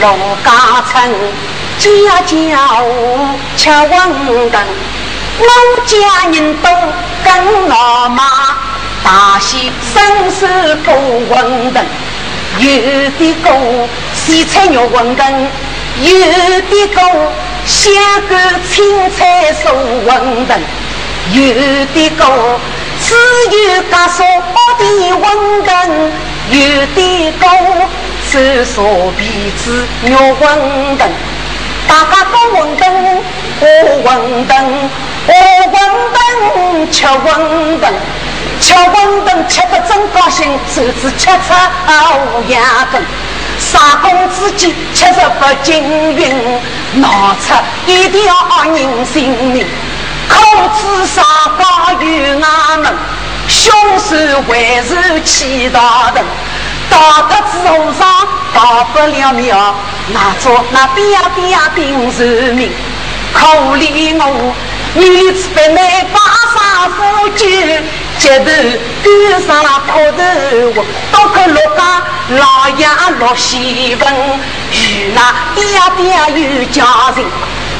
罗家村家家户吃馄饨，我家人都跟老妈，大喜生事做馄饨，有的哥洗菜肉馄饨，有的哥香干青菜素馄饨，有的哥只有家烧手烧皮子肉馄饨，大家搞馄饨，喝馄饨，喝馄饨，吃馄饨，吃馄饨吃得真高兴，手指吃出乌鸦根，杀公子鸡吃得不均匀，闹出一条人性命，口子杀高有衙门，凶手还是气大人。打他之后上到不了庙，那做那边呀边呀顶人民，可怜我女子不能把上夫酒，街头赶上了磕头我，多亏陆家老爷陆喜文，与那爹爹有家人，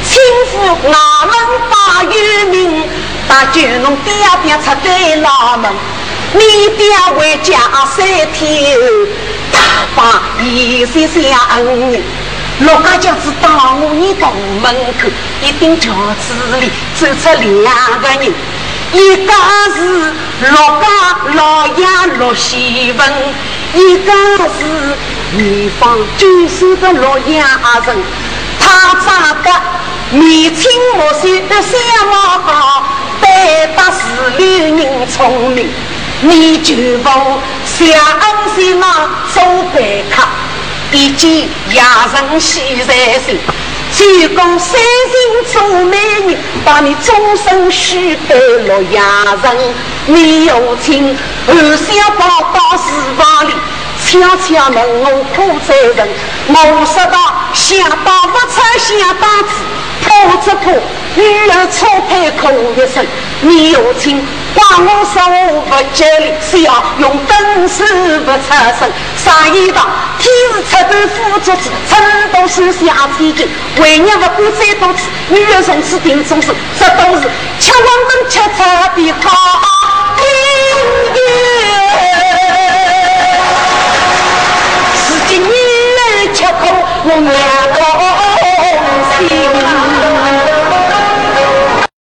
亲夫衙门把有名，大舅侬爹爹出对老门。你爹回家三天，大把一些相恩。陆家家子到我你大门口，一顶轿子里走出两个人，一个是陆家老爷陆喜文，一个是年方九岁的陆家人。他长得眉清目秀的，相貌好，对得是六人聪明。你就不想恩那做白客，毕竟亚人喜在心。只供三心做美人，把你终身许配了亚人。你有情，二小宝到书房里，悄悄问我苦在人。我说道：想当不出，想当子，破只破，女儿错配哭一生。你有情。怪我说我不吉利，是要用本事不出声。上一当天是出的夫作子，成都是下天君。为娘不管再多次，女儿从此定终身。这都是吃黄灯吃出的好姻缘。是今女儿吃苦，我娘。